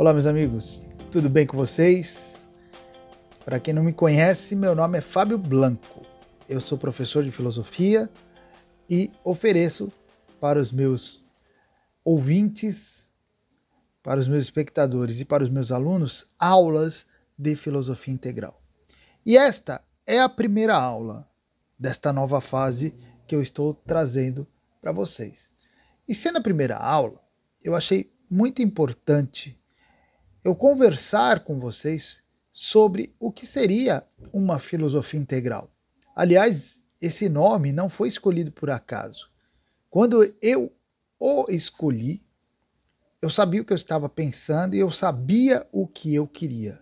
Olá, meus amigos, tudo bem com vocês? Para quem não me conhece, meu nome é Fábio Blanco. Eu sou professor de filosofia e ofereço para os meus ouvintes, para os meus espectadores e para os meus alunos aulas de filosofia integral. E esta é a primeira aula desta nova fase que eu estou trazendo para vocês. E sendo a primeira aula, eu achei muito importante eu conversar com vocês sobre o que seria uma filosofia integral. Aliás, esse nome não foi escolhido por acaso. Quando eu o escolhi, eu sabia o que eu estava pensando e eu sabia o que eu queria.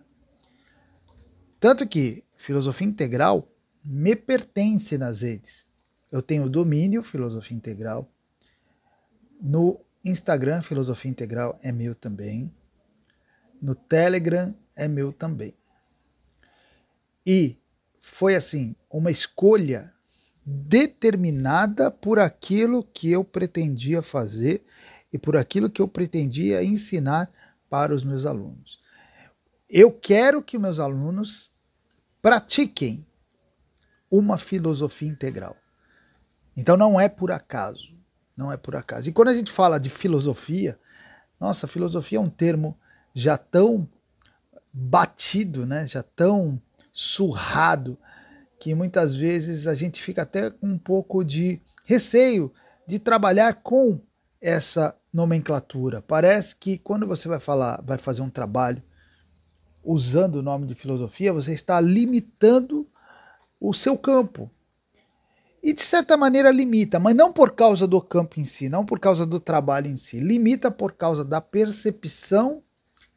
Tanto que filosofia integral me pertence nas redes. Eu tenho domínio Filosofia Integral. No Instagram, Filosofia Integral é meu também no Telegram é meu também. E foi assim, uma escolha determinada por aquilo que eu pretendia fazer e por aquilo que eu pretendia ensinar para os meus alunos. Eu quero que meus alunos pratiquem uma filosofia integral. Então não é por acaso, não é por acaso. E quando a gente fala de filosofia, nossa, filosofia é um termo já tão batido, né? já tão surrado, que muitas vezes a gente fica até com um pouco de receio de trabalhar com essa nomenclatura. Parece que quando você vai falar, vai fazer um trabalho usando o nome de filosofia, você está limitando o seu campo. E de certa maneira limita, mas não por causa do campo em si, não por causa do trabalho em si, limita por causa da percepção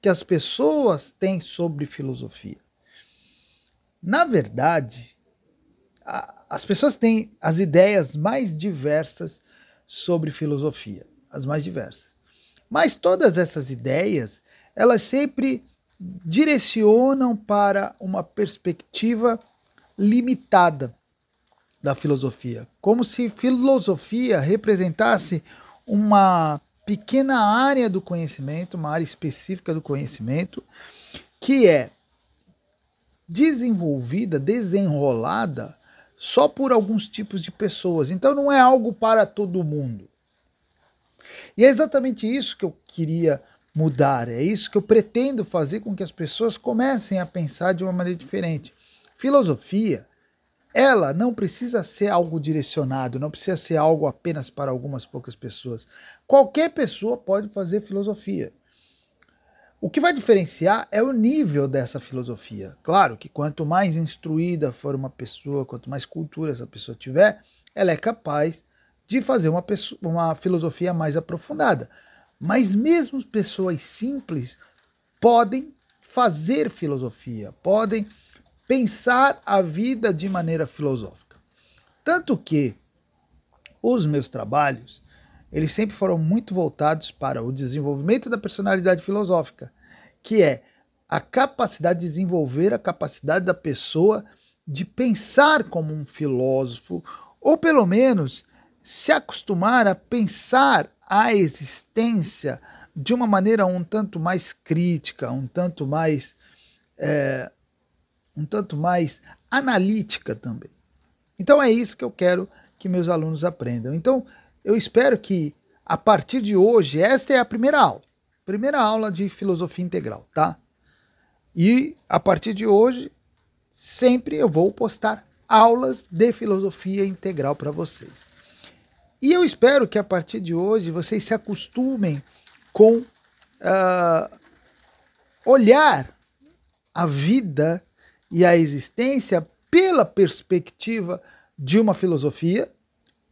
que as pessoas têm sobre filosofia. Na verdade, a, as pessoas têm as ideias mais diversas sobre filosofia, as mais diversas. Mas todas essas ideias, elas sempre direcionam para uma perspectiva limitada da filosofia, como se filosofia representasse uma pequena área do conhecimento, uma área específica do conhecimento, que é desenvolvida, desenrolada só por alguns tipos de pessoas. Então não é algo para todo mundo. E é exatamente isso que eu queria mudar, é isso que eu pretendo fazer com que as pessoas comecem a pensar de uma maneira diferente. Filosofia ela não precisa ser algo direcionado, não precisa ser algo apenas para algumas poucas pessoas. Qualquer pessoa pode fazer filosofia. O que vai diferenciar é o nível dessa filosofia. Claro que quanto mais instruída for uma pessoa, quanto mais cultura essa pessoa tiver, ela é capaz de fazer uma, pessoa, uma filosofia mais aprofundada. Mas mesmo pessoas simples podem fazer filosofia, podem pensar a vida de maneira filosófica. Tanto que os meus trabalhos, eles sempre foram muito voltados para o desenvolvimento da personalidade filosófica, que é a capacidade de desenvolver a capacidade da pessoa de pensar como um filósofo, ou pelo menos se acostumar a pensar a existência de uma maneira um tanto mais crítica, um tanto mais é, um tanto mais analítica também. Então é isso que eu quero que meus alunos aprendam. Então eu espero que a partir de hoje, esta é a primeira aula, primeira aula de filosofia integral, tá? E a partir de hoje, sempre eu vou postar aulas de filosofia integral para vocês. E eu espero que a partir de hoje vocês se acostumem com uh, olhar a vida e a existência pela perspectiva de uma filosofia,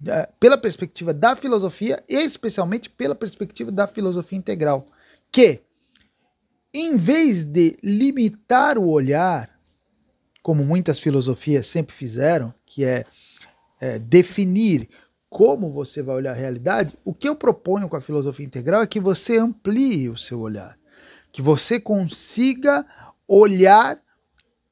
é, pela perspectiva da filosofia e especialmente pela perspectiva da filosofia integral, que em vez de limitar o olhar, como muitas filosofias sempre fizeram, que é, é definir como você vai olhar a realidade, o que eu proponho com a filosofia integral é que você amplie o seu olhar, que você consiga olhar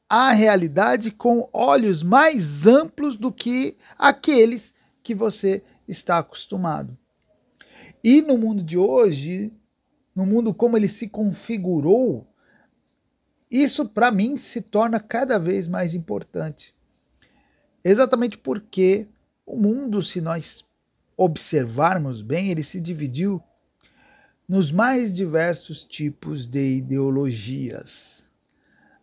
a realidade com olhos mais amplos do que aqueles que você está acostumado. E no mundo de hoje, no mundo como ele se configurou, isso para mim se torna cada vez mais importante. Exatamente porque o mundo, se nós observarmos bem, ele se dividiu nos mais diversos tipos de ideologias.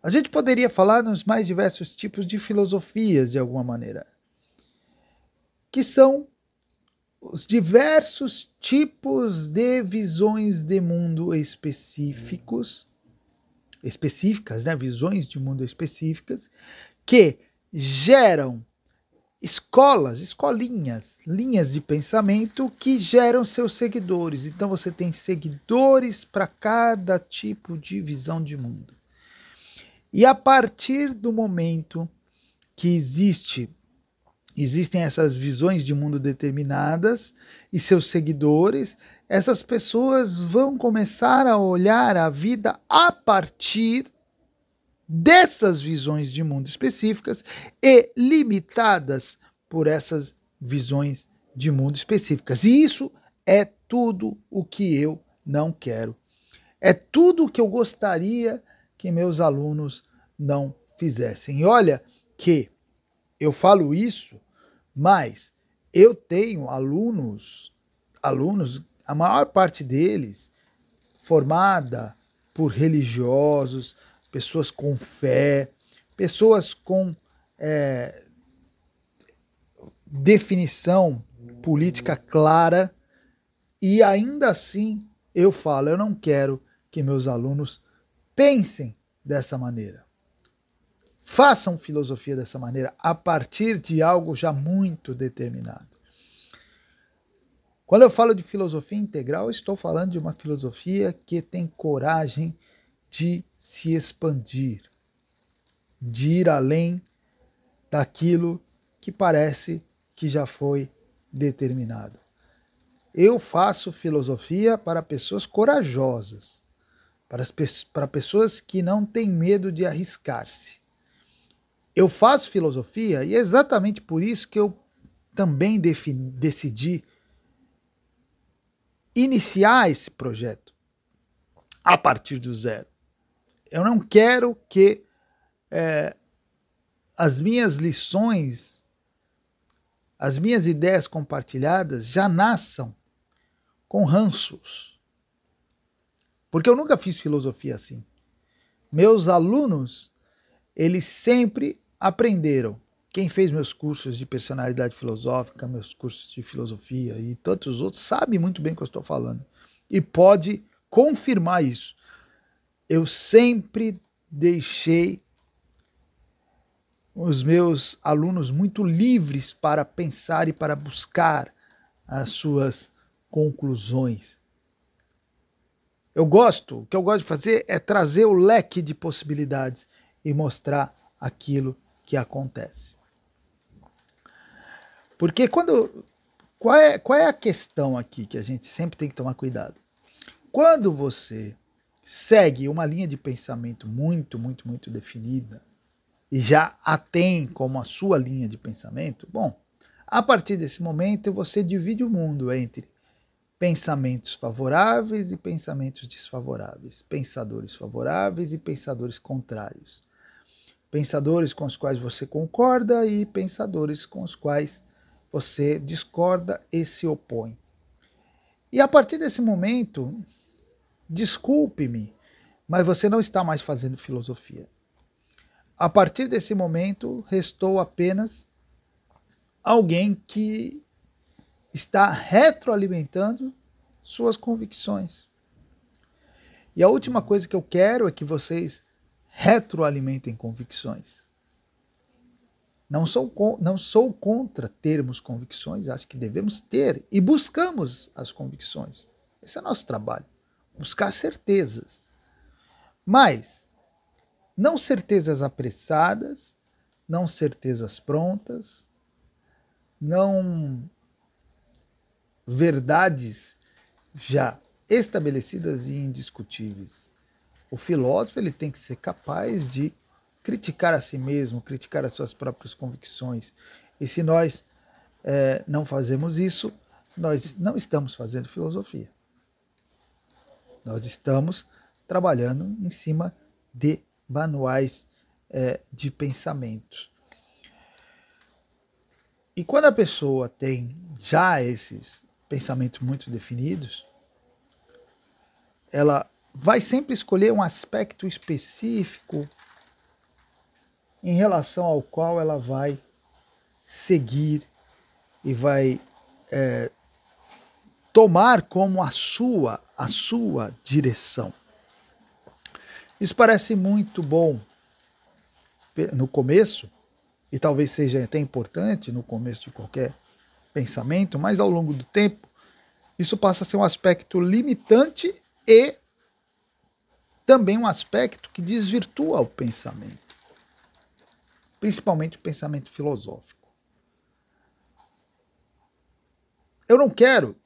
A gente poderia falar nos mais diversos tipos de filosofias, de alguma maneira, que são os diversos tipos de visões de mundo específicos, específicas, né, visões de mundo específicas, que geram escolas, escolinhas, linhas de pensamento que geram seus seguidores. Então você tem seguidores para cada tipo de visão de mundo. E a partir do momento que existe existem essas visões de mundo determinadas e seus seguidores, essas pessoas vão começar a olhar a vida a partir dessas visões de mundo específicas e limitadas por essas visões de mundo específicas. E isso é tudo o que eu não quero. É tudo o que eu gostaria que meus alunos não fizessem. E olha que eu falo isso, mas eu tenho alunos, alunos, a maior parte deles formada por religiosos, pessoas com fé, pessoas com é, definição política clara, e ainda assim eu falo, eu não quero que meus alunos pensem dessa maneira. Façam filosofia dessa maneira, a partir de algo já muito determinado. Quando eu falo de filosofia integral, estou falando de uma filosofia que tem coragem de se expandir, de ir além daquilo que parece que já foi determinado. Eu faço filosofia para pessoas corajosas, para, para pessoas que não têm medo de arriscar-se. Eu faço filosofia e é exatamente por isso que eu também decidi iniciar esse projeto a partir do zero. Eu não quero que é, as minhas lições, as minhas ideias compartilhadas já nasçam com ranços. Porque eu nunca fiz filosofia assim. Meus alunos, eles sempre aprenderam. Quem fez meus cursos de personalidade filosófica, meus cursos de filosofia e tantos outros, sabe muito bem o que eu estou falando. E pode confirmar isso eu sempre deixei os meus alunos muito livres para pensar e para buscar as suas conclusões. Eu gosto, o que eu gosto de fazer é trazer o leque de possibilidades e mostrar aquilo que acontece. Porque quando. Qual é, qual é a questão aqui que a gente sempre tem que tomar cuidado? Quando você segue uma linha de pensamento muito, muito, muito definida e já a tem como a sua linha de pensamento, bom, a partir desse momento você divide o mundo entre pensamentos favoráveis e pensamentos desfavoráveis, pensadores favoráveis e pensadores contrários, pensadores com os quais você concorda e pensadores com os quais você discorda e se opõe. E a partir desse momento, Desculpe-me, mas você não está mais fazendo filosofia. A partir desse momento, restou apenas alguém que está retroalimentando suas convicções. E a última coisa que eu quero é que vocês retroalimentem convicções. Não sou, não sou contra termos convicções, acho que devemos ter e buscamos as convicções. Esse é nosso trabalho buscar certezas. Mas não certezas apressadas, não certezas prontas, não verdades já estabelecidas e indiscutíveis. O filósofo ele tem que ser capaz de criticar a si mesmo, criticar as suas próprias convicções. E se nós é, não fazemos isso, nós não estamos fazendo filosofia. Nós estamos trabalhando em cima de manuais é, de pensamentos. E quando a pessoa tem já esses pensamentos muito definidos, ela vai sempre escolher um aspecto específico em relação ao qual ela vai seguir e vai é, tomar como a sua a sua direção. Isso parece muito bom no começo, e talvez seja até importante no começo de qualquer pensamento, mas ao longo do tempo, isso passa a ser um aspecto limitante e também um aspecto que desvirtua o pensamento, principalmente o pensamento filosófico. Eu não quero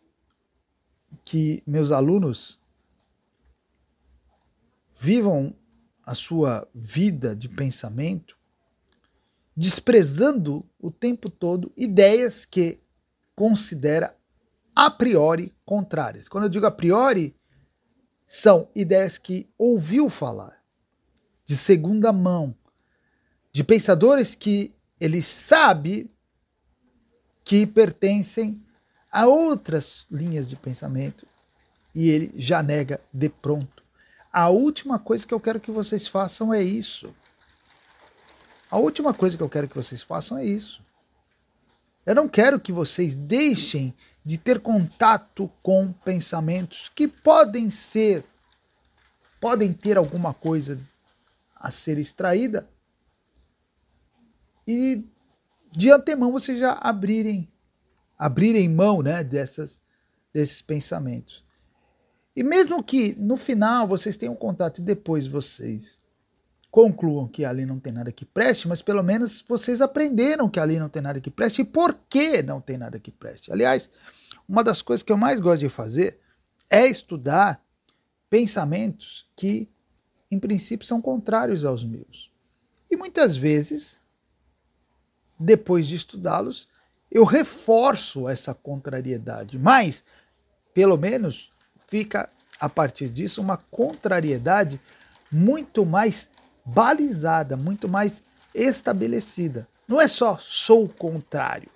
que meus alunos vivam a sua vida de pensamento desprezando o tempo todo ideias que considera a priori contrárias. Quando eu digo a priori, são ideias que ouviu falar, de segunda mão, de pensadores que ele sabe que pertencem a outras linhas de pensamento e ele já nega de pronto. A última coisa que eu quero que vocês façam é isso. A última coisa que eu quero que vocês façam é isso. Eu não quero que vocês deixem de ter contato com pensamentos que podem ser, podem ter alguma coisa a ser extraída e de antemão vocês já abrirem abrirem mão né, dessas, desses pensamentos. E mesmo que no final vocês tenham contato e depois vocês concluam que ali não tem nada que preste, mas pelo menos vocês aprenderam que ali não tem nada que preste e por que não tem nada que preste. Aliás, uma das coisas que eu mais gosto de fazer é estudar pensamentos que, em princípio, são contrários aos meus. E muitas vezes, depois de estudá-los, eu reforço essa contrariedade, mas, pelo menos, fica a partir disso uma contrariedade muito mais balizada, muito mais estabelecida. Não é só sou contrário,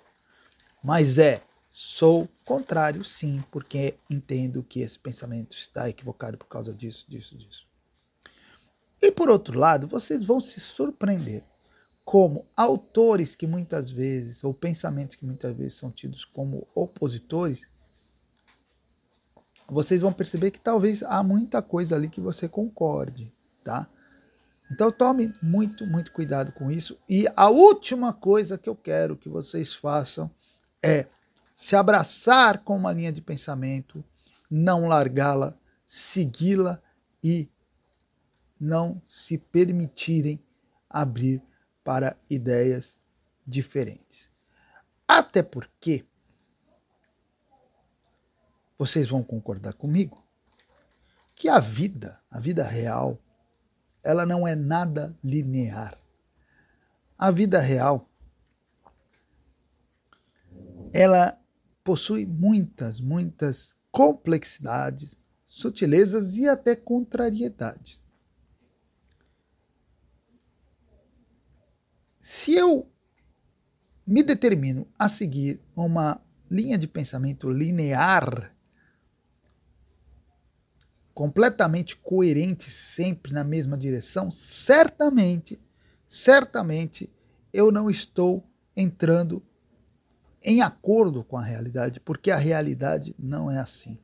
mas é sou contrário sim, porque entendo que esse pensamento está equivocado por causa disso, disso, disso. E por outro lado, vocês vão se surpreender como autores que muitas vezes, ou pensamentos que muitas vezes são tidos como opositores, vocês vão perceber que talvez há muita coisa ali que você concorde, tá? Então tome muito, muito cuidado com isso. E a última coisa que eu quero que vocês façam é se abraçar com uma linha de pensamento, não largá-la, segui-la e não se permitirem abrir para ideias diferentes. Até porque vocês vão concordar comigo que a vida, a vida real, ela não é nada linear. A vida real ela possui muitas, muitas complexidades, sutilezas e até contrariedades. Se eu me determino a seguir uma linha de pensamento linear, completamente coerente sempre na mesma direção, certamente, certamente eu não estou entrando em acordo com a realidade, porque a realidade não é assim.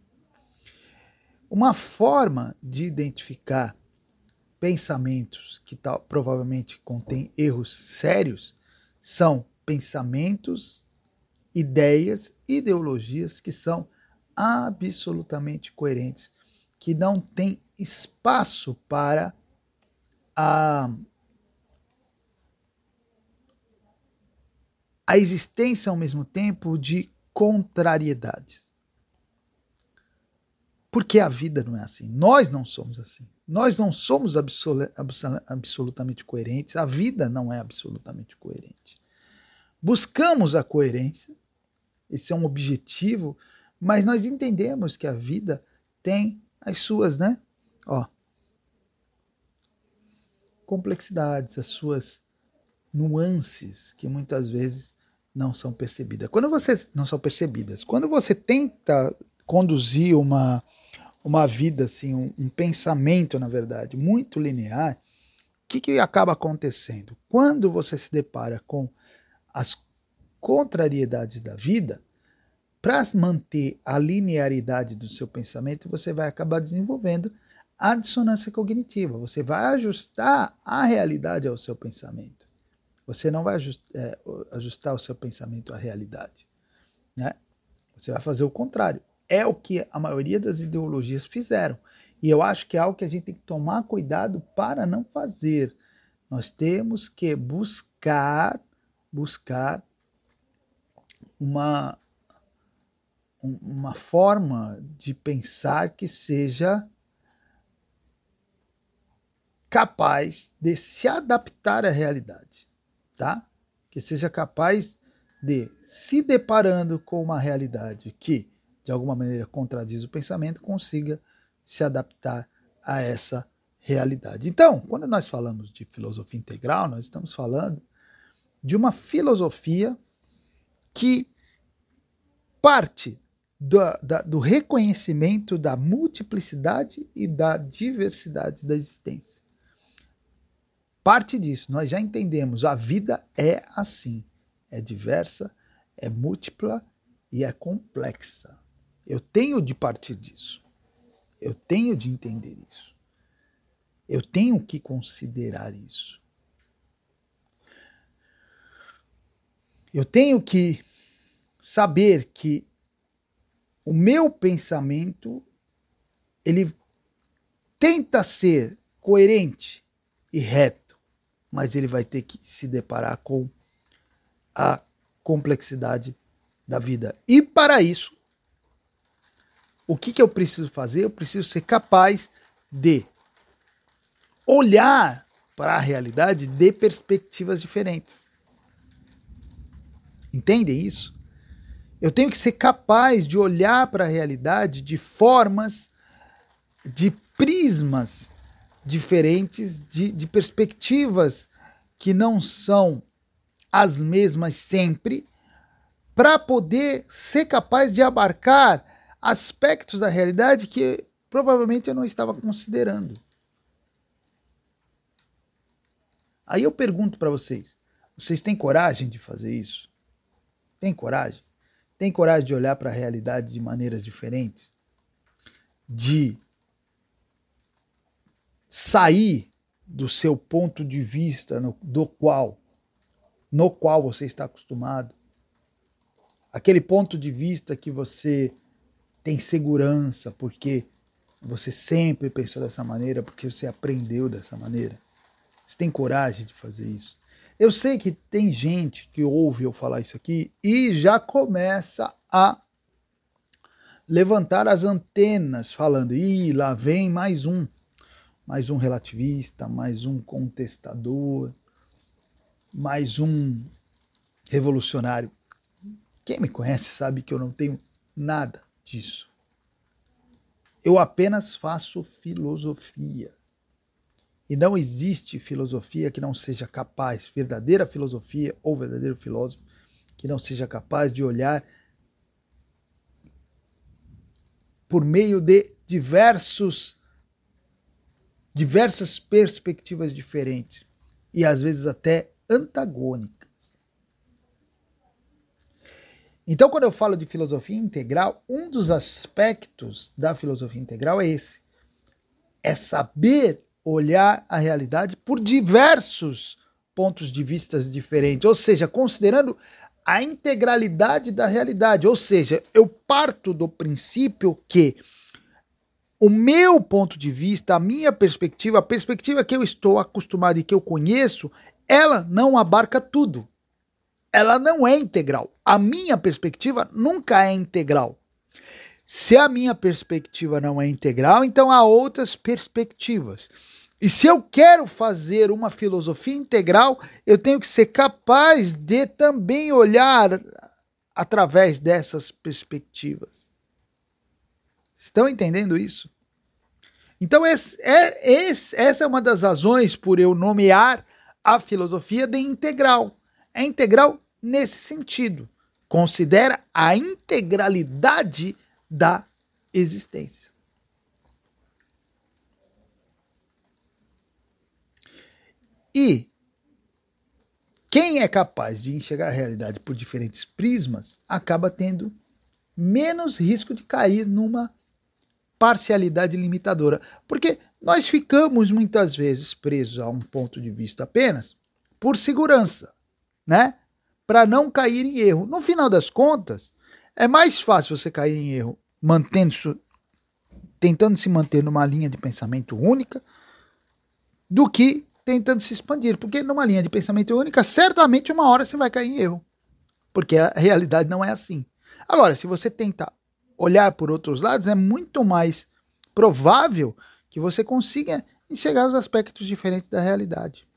Uma forma de identificar pensamentos que tal, provavelmente contêm erros sérios são pensamentos, ideias, ideologias que são absolutamente coerentes que não tem espaço para a, a existência ao mesmo tempo de contrariedades. Porque a vida não é assim. Nós não somos assim. Nós não somos absolutamente coerentes. A vida não é absolutamente coerente. Buscamos a coerência, esse é um objetivo, mas nós entendemos que a vida tem as suas, né? Ó, complexidades, as suas nuances que muitas vezes não são percebidas. Quando você não são percebidas, quando você tenta conduzir uma uma vida assim, um, um pensamento, na verdade, muito linear, o que, que acaba acontecendo? Quando você se depara com as contrariedades da vida, para manter a linearidade do seu pensamento, você vai acabar desenvolvendo a dissonância cognitiva. Você vai ajustar a realidade ao seu pensamento. Você não vai é, ajustar o seu pensamento à realidade. Né? Você vai fazer o contrário. É o que a maioria das ideologias fizeram. E eu acho que é algo que a gente tem que tomar cuidado para não fazer. Nós temos que buscar, buscar uma uma forma de pensar que seja capaz de se adaptar à realidade, tá? Que seja capaz de se deparando com uma realidade que de alguma maneira contradiz o pensamento, consiga se adaptar a essa realidade. Então, quando nós falamos de filosofia integral, nós estamos falando de uma filosofia que parte do, da, do reconhecimento da multiplicidade e da diversidade da existência. Parte disso, nós já entendemos, a vida é assim, é diversa, é múltipla e é complexa. Eu tenho de partir disso. Eu tenho de entender isso. Eu tenho que considerar isso. Eu tenho que saber que o meu pensamento ele tenta ser coerente e reto, mas ele vai ter que se deparar com a complexidade da vida. E para isso, o que, que eu preciso fazer? Eu preciso ser capaz de olhar para a realidade de perspectivas diferentes. Entendem isso? Eu tenho que ser capaz de olhar para a realidade de formas, de prismas diferentes, de, de perspectivas que não são as mesmas sempre, para poder ser capaz de abarcar aspectos da realidade que provavelmente eu não estava considerando. Aí eu pergunto para vocês: vocês têm coragem de fazer isso? Tem coragem? Tem coragem de olhar para a realidade de maneiras diferentes? De sair do seu ponto de vista no, do qual no qual você está acostumado. Aquele ponto de vista que você tem segurança porque você sempre pensou dessa maneira, porque você aprendeu dessa maneira. Você tem coragem de fazer isso. Eu sei que tem gente que ouve eu falar isso aqui e já começa a levantar as antenas, falando: ih, lá vem mais um, mais um relativista, mais um contestador, mais um revolucionário. Quem me conhece sabe que eu não tenho nada disso. Eu apenas faço filosofia. E não existe filosofia que não seja capaz, verdadeira filosofia ou verdadeiro filósofo, que não seja capaz de olhar por meio de diversos diversas perspectivas diferentes e às vezes até antagônicas. Então, quando eu falo de filosofia integral, um dos aspectos da filosofia integral é esse: é saber olhar a realidade por diversos pontos de vista diferentes, ou seja, considerando a integralidade da realidade. Ou seja, eu parto do princípio que o meu ponto de vista, a minha perspectiva, a perspectiva que eu estou acostumado e que eu conheço, ela não abarca tudo. Ela não é integral. A minha perspectiva nunca é integral. Se a minha perspectiva não é integral, então há outras perspectivas. E se eu quero fazer uma filosofia integral, eu tenho que ser capaz de também olhar através dessas perspectivas. Estão entendendo isso? Então, esse, é, esse, essa é uma das razões por eu nomear a filosofia de integral. É integral nesse sentido. Considera a integralidade da existência. E quem é capaz de enxergar a realidade por diferentes prismas acaba tendo menos risco de cair numa parcialidade limitadora. Porque nós ficamos muitas vezes presos a um ponto de vista apenas por segurança, né? Para não cair em erro. No final das contas, é mais fácil você cair em erro mantendo tentando se manter numa linha de pensamento única do que tentando se expandir, porque numa linha de pensamento única, certamente uma hora você vai cair em erro, porque a realidade não é assim. Agora, se você tenta olhar por outros lados, é muito mais provável que você consiga enxergar os aspectos diferentes da realidade.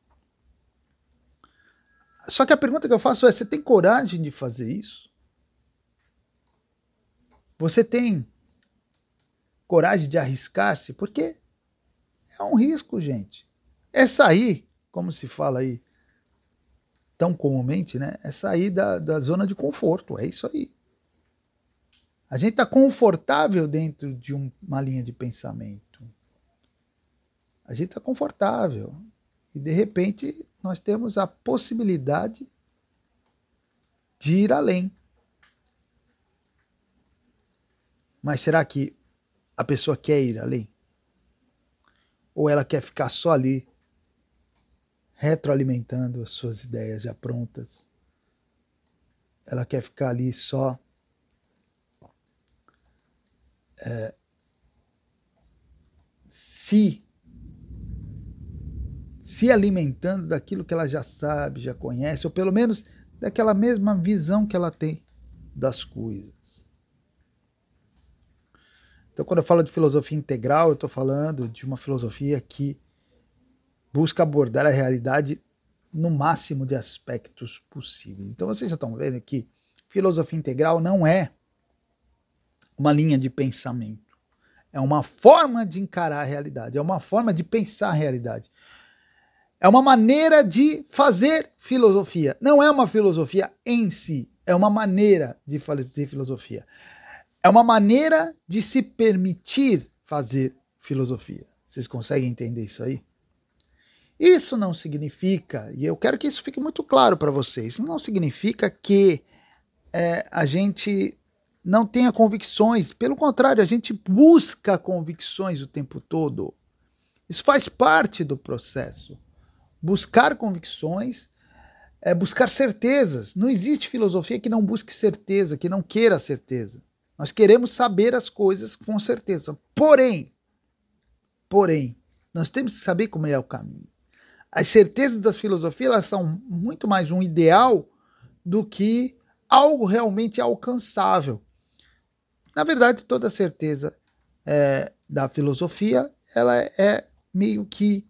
Só que a pergunta que eu faço é: você tem coragem de fazer isso? Você tem coragem de arriscar-se? Porque é um risco, gente. É sair, como se fala aí tão comumente, né? É sair da, da zona de conforto. É isso aí. A gente está confortável dentro de um, uma linha de pensamento. A gente está confortável. E de repente nós temos a possibilidade de ir além. Mas será que a pessoa quer ir além? Ou ela quer ficar só ali retroalimentando as suas ideias já prontas. Ela quer ficar ali só é, se se alimentando daquilo que ela já sabe, já conhece, ou pelo menos daquela mesma visão que ela tem das coisas. Então, quando eu falo de filosofia integral, eu estou falando de uma filosofia que busca abordar a realidade no máximo de aspectos possíveis. Então vocês já estão vendo que filosofia integral não é uma linha de pensamento. É uma forma de encarar a realidade, é uma forma de pensar a realidade. É uma maneira de fazer filosofia. Não é uma filosofia em si, é uma maneira de fazer filosofia. É uma maneira de se permitir fazer filosofia. Vocês conseguem entender isso aí? Isso não significa, e eu quero que isso fique muito claro para vocês, não significa que é, a gente não tenha convicções, pelo contrário, a gente busca convicções o tempo todo. Isso faz parte do processo. Buscar convicções é buscar certezas. Não existe filosofia que não busque certeza, que não queira certeza. Nós queremos saber as coisas com certeza. Porém, porém, nós temos que saber como é o caminho. As certezas das filosofias são muito mais um ideal do que algo realmente alcançável. Na verdade, toda certeza é, da filosofia ela é meio que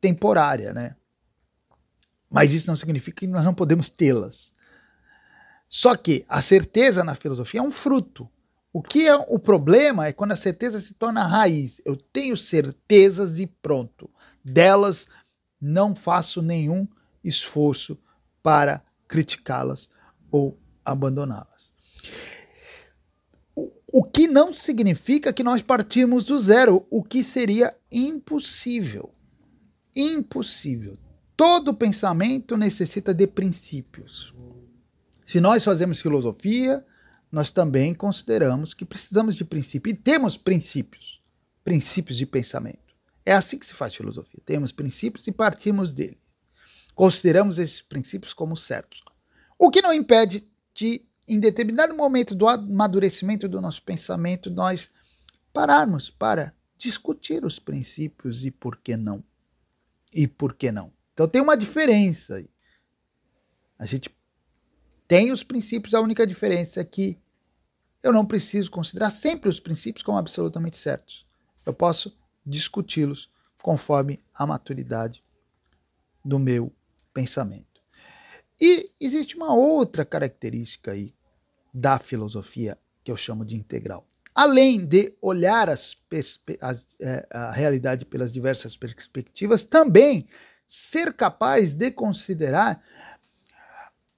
temporária, né? Mas isso não significa que nós não podemos tê-las. Só que a certeza na filosofia é um fruto. O que é o problema é quando a certeza se torna raiz. Eu tenho certezas e pronto. Delas não faço nenhum esforço para criticá-las ou abandoná-las. O, o que não significa que nós partimos do zero, o que seria impossível. Impossível. Todo pensamento necessita de princípios. Se nós fazemos filosofia, nós também consideramos que precisamos de princípios e temos princípios, princípios de pensamento. É assim que se faz filosofia. Temos princípios e partimos dele. Consideramos esses princípios como certos. O que não impede de, em determinado momento do amadurecimento do nosso pensamento, nós pararmos para discutir os princípios e por que não. E por que não. Então tem uma diferença aí. A gente tem os princípios, a única diferença é que eu não preciso considerar sempre os princípios como absolutamente certos. Eu posso discuti-los conforme a maturidade do meu pensamento. E existe uma outra característica aí da filosofia que eu chamo de integral. além de olhar as, as, é, a realidade pelas diversas perspectivas, também ser capaz de considerar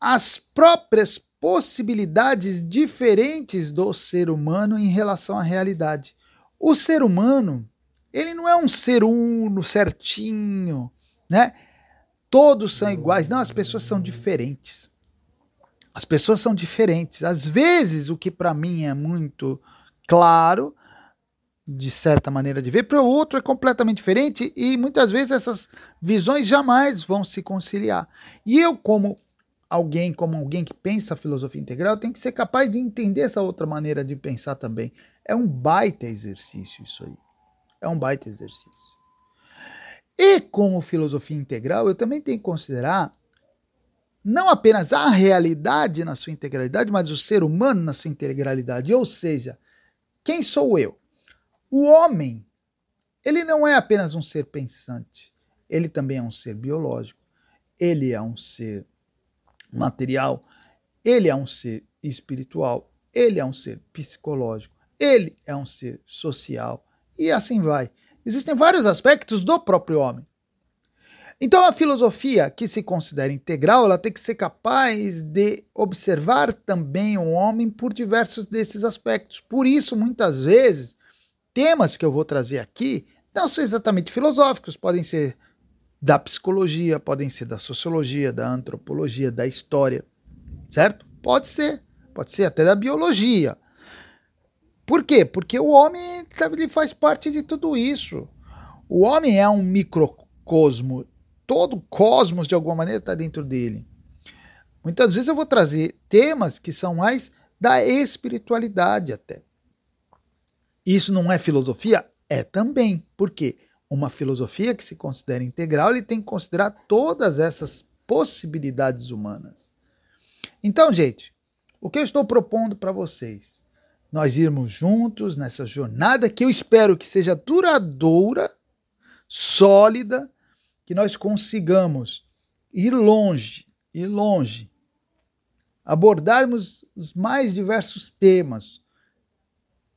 as próprias possibilidades diferentes do ser humano em relação à realidade. O ser humano, ele não é um ser uno certinho, né? Todos são iguais. Não, as pessoas são diferentes. As pessoas são diferentes. Às vezes, o que para mim é muito claro, de certa maneira de ver, para o outro é completamente diferente e muitas vezes essas visões jamais vão se conciliar. E eu, como alguém, como alguém que pensa a filosofia integral, tenho que ser capaz de entender essa outra maneira de pensar também. É um baita exercício isso aí. É um baita exercício. E como filosofia integral, eu também tenho que considerar não apenas a realidade na sua integralidade, mas o ser humano na sua integralidade. Ou seja, quem sou eu? O homem, ele não é apenas um ser pensante, ele também é um ser biológico, ele é um ser material, ele é um ser espiritual, ele é um ser psicológico, ele é um ser social e assim vai. Existem vários aspectos do próprio homem. Então, a filosofia que se considera integral, ela tem que ser capaz de observar também o homem por diversos desses aspectos. Por isso, muitas vezes, temas que eu vou trazer aqui não são exatamente filosóficos, podem ser da psicologia, podem ser da sociologia, da antropologia, da história, certo? Pode ser, pode ser até da biologia. Por quê? Porque o homem ele faz parte de tudo isso. O homem é um microcosmo todo cosmos, de alguma maneira, está dentro dele. Muitas vezes eu vou trazer temas que são mais da espiritualidade até. Isso não é filosofia? É também. Por quê? Uma filosofia que se considera integral, ele tem que considerar todas essas possibilidades humanas. Então, gente, o que eu estou propondo para vocês? Nós irmos juntos nessa jornada que eu espero que seja duradoura, sólida, que nós consigamos ir longe, ir longe, abordarmos os mais diversos temas.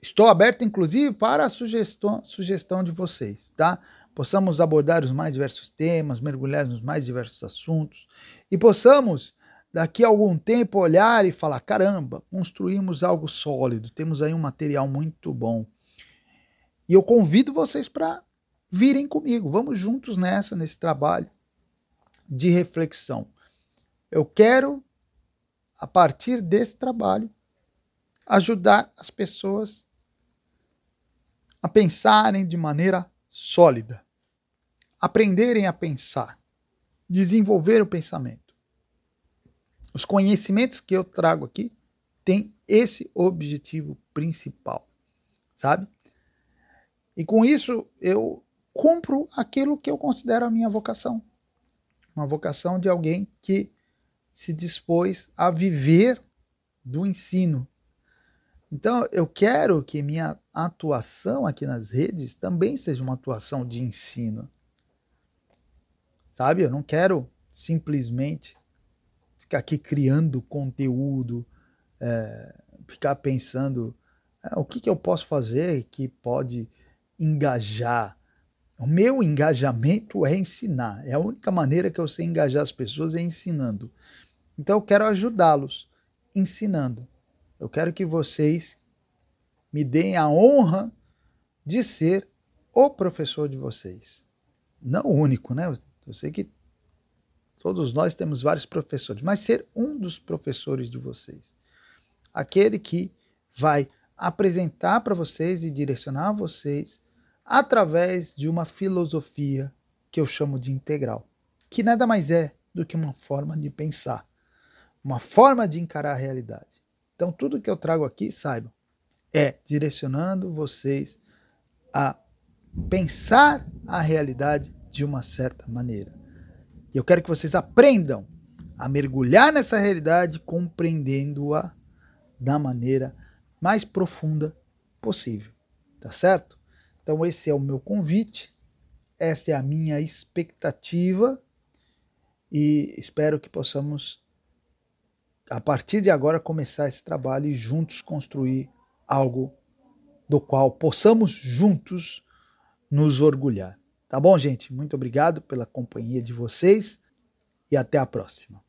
Estou aberto, inclusive, para a sugestão, sugestão de vocês, tá? Possamos abordar os mais diversos temas, mergulhar nos mais diversos assuntos e possamos, daqui a algum tempo, olhar e falar: caramba, construímos algo sólido, temos aí um material muito bom. E eu convido vocês para virem comigo, vamos juntos nessa, nesse trabalho de reflexão. Eu quero, a partir desse trabalho, ajudar as pessoas a pensarem de maneira sólida, aprenderem a pensar, desenvolver o pensamento. Os conhecimentos que eu trago aqui têm esse objetivo principal, sabe? E com isso eu cumpro aquilo que eu considero a minha vocação. Uma vocação de alguém que se dispôs a viver do ensino. Então, eu quero que minha atuação aqui nas redes também seja uma atuação de ensino. Sabe? Eu não quero simplesmente ficar aqui criando conteúdo, é, ficar pensando é, o que, que eu posso fazer que pode engajar o meu engajamento é ensinar. É a única maneira que eu sei engajar as pessoas é ensinando. Então eu quero ajudá-los ensinando. Eu quero que vocês me deem a honra de ser o professor de vocês. Não o único, né? Eu sei que todos nós temos vários professores, mas ser um dos professores de vocês. Aquele que vai apresentar para vocês e direcionar vocês através de uma filosofia que eu chamo de integral, que nada mais é do que uma forma de pensar, uma forma de encarar a realidade. Então, tudo que eu trago aqui, saibam, é direcionando vocês a pensar a realidade de uma certa maneira. E eu quero que vocês aprendam a mergulhar nessa realidade, compreendendo-a da maneira mais profunda possível. Tá certo? Então, esse é o meu convite, essa é a minha expectativa e espero que possamos, a partir de agora, começar esse trabalho e juntos construir algo do qual possamos juntos nos orgulhar. Tá bom, gente? Muito obrigado pela companhia de vocês e até a próxima.